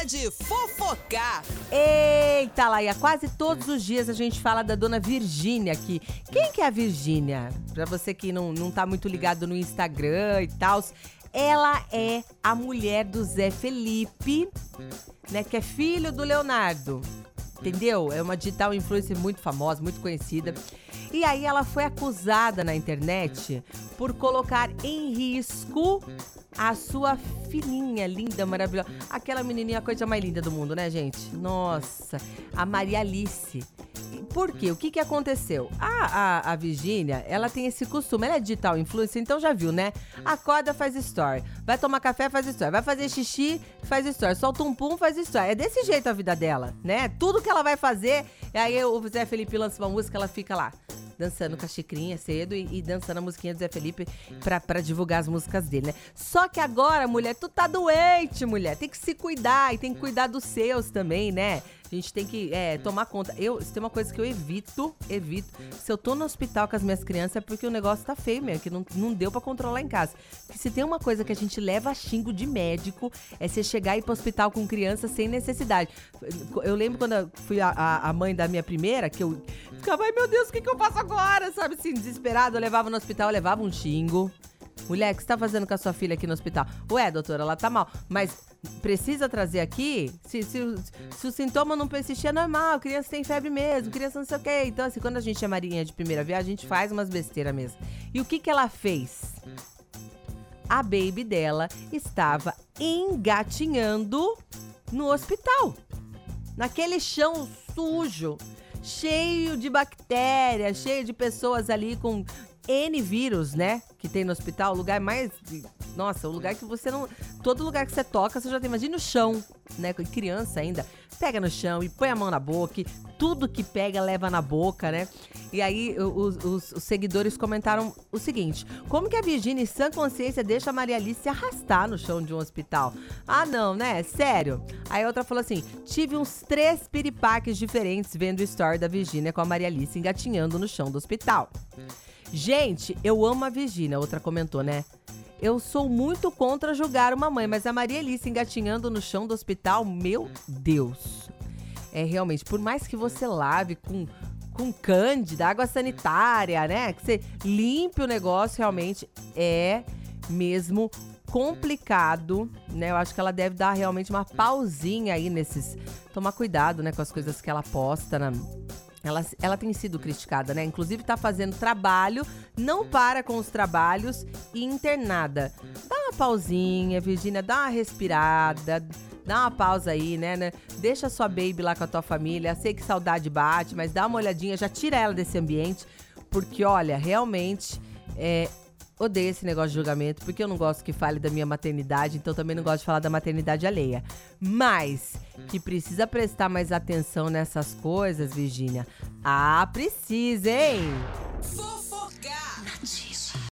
hora de fofocar. Eita, Laia, quase todos os dias a gente fala da dona Virgínia aqui. Quem que é a Virgínia? Pra você que não, não tá muito ligado no Instagram e tal, ela é a mulher do Zé Felipe, né, que é filho do Leonardo. Entendeu? É uma digital influencer muito famosa, muito conhecida. E aí ela foi acusada na internet por colocar em risco a sua filhinha linda, maravilhosa. Aquela menininha, a coisa mais linda do mundo, né, gente? Nossa, a Maria Alice. Por quê? O que, que aconteceu? A, a, a Virgínia, ela tem esse costume, ela é digital influencer, então já viu, né? Acorda, faz story. Vai tomar café, faz story. Vai fazer xixi, faz story. Solta um pum, faz story. É desse jeito a vida dela, né? Tudo que ela vai fazer, aí o Zé Felipe lança uma música, ela fica lá dançando com a xicrinha cedo e, e dançando a musiquinha do Zé Felipe pra, pra divulgar as músicas dele, né? Só que agora, mulher, tu tá doente, mulher. Tem que se cuidar e tem que cuidar dos seus também, né? A gente tem que é, tomar conta. Eu, se tem uma coisa que eu evito, evito. Se eu tô no hospital com as minhas crianças é porque o negócio tá feio mesmo, que não, não deu para controlar em casa. Porque se tem uma coisa que a gente leva xingo de médico, é você chegar e ir pro hospital com criança sem necessidade. Eu lembro quando eu fui a, a, a mãe da minha primeira, que eu ficava, ai meu Deus, o que, que eu faço agora? Sabe assim, desesperado. Eu levava no hospital, eu levava um xingo. Mulher, o que você tá fazendo com a sua filha aqui no hospital? Ué, doutora, ela tá mal. Mas precisa trazer aqui? Se, se, se o sintoma não persistir, é normal. Criança tem febre mesmo, criança não sei o quê. Então, assim, quando a gente é marinha de primeira viagem, a gente faz umas besteiras mesmo. E o que, que ela fez? A baby dela estava engatinhando no hospital. Naquele chão sujo, cheio de bactérias, cheio de pessoas ali com N vírus, né? Que tem no hospital, o lugar mais. Nossa, o lugar que você não. Todo lugar que você toca, você já tem. Imagina o chão, né? Com criança ainda. Pega no chão e põe a mão na boca. E tudo que pega leva na boca, né? E aí os, os, os, seguidores comentaram o seguinte: como que a Virginia, em sã consciência, deixa a Maria Alice se arrastar no chão de um hospital? Ah, não, né? Sério. Aí outra falou assim: tive uns três piripaques diferentes vendo o story da Virginia com a Maria Alice engatinhando no chão do hospital. Gente, eu amo a Virgínia, outra comentou, né? Eu sou muito contra julgar uma mãe, mas a Maria Alice engatinhando no chão do hospital, meu Deus. É realmente, por mais que você lave com com cândida, água sanitária, né? Que você limpe o negócio, realmente é mesmo complicado, né? Eu acho que ela deve dar realmente uma pausinha aí nesses. Tomar cuidado, né, com as coisas que ela posta na, ela, ela tem sido criticada, né? Inclusive tá fazendo trabalho, não para com os trabalhos e internada. Dá uma pausinha, Virgínia, dá uma respirada, dá uma pausa aí, né, né? Deixa sua baby lá com a tua família. Sei que saudade bate, mas dá uma olhadinha, já tira ela desse ambiente, porque olha, realmente é, odeio esse negócio de julgamento, porque eu não gosto que fale da minha maternidade, então também não gosto de falar da maternidade alheia. Mas que precisa prestar mais atenção nessas coisas, Virgínia. Ah, precisa, hein?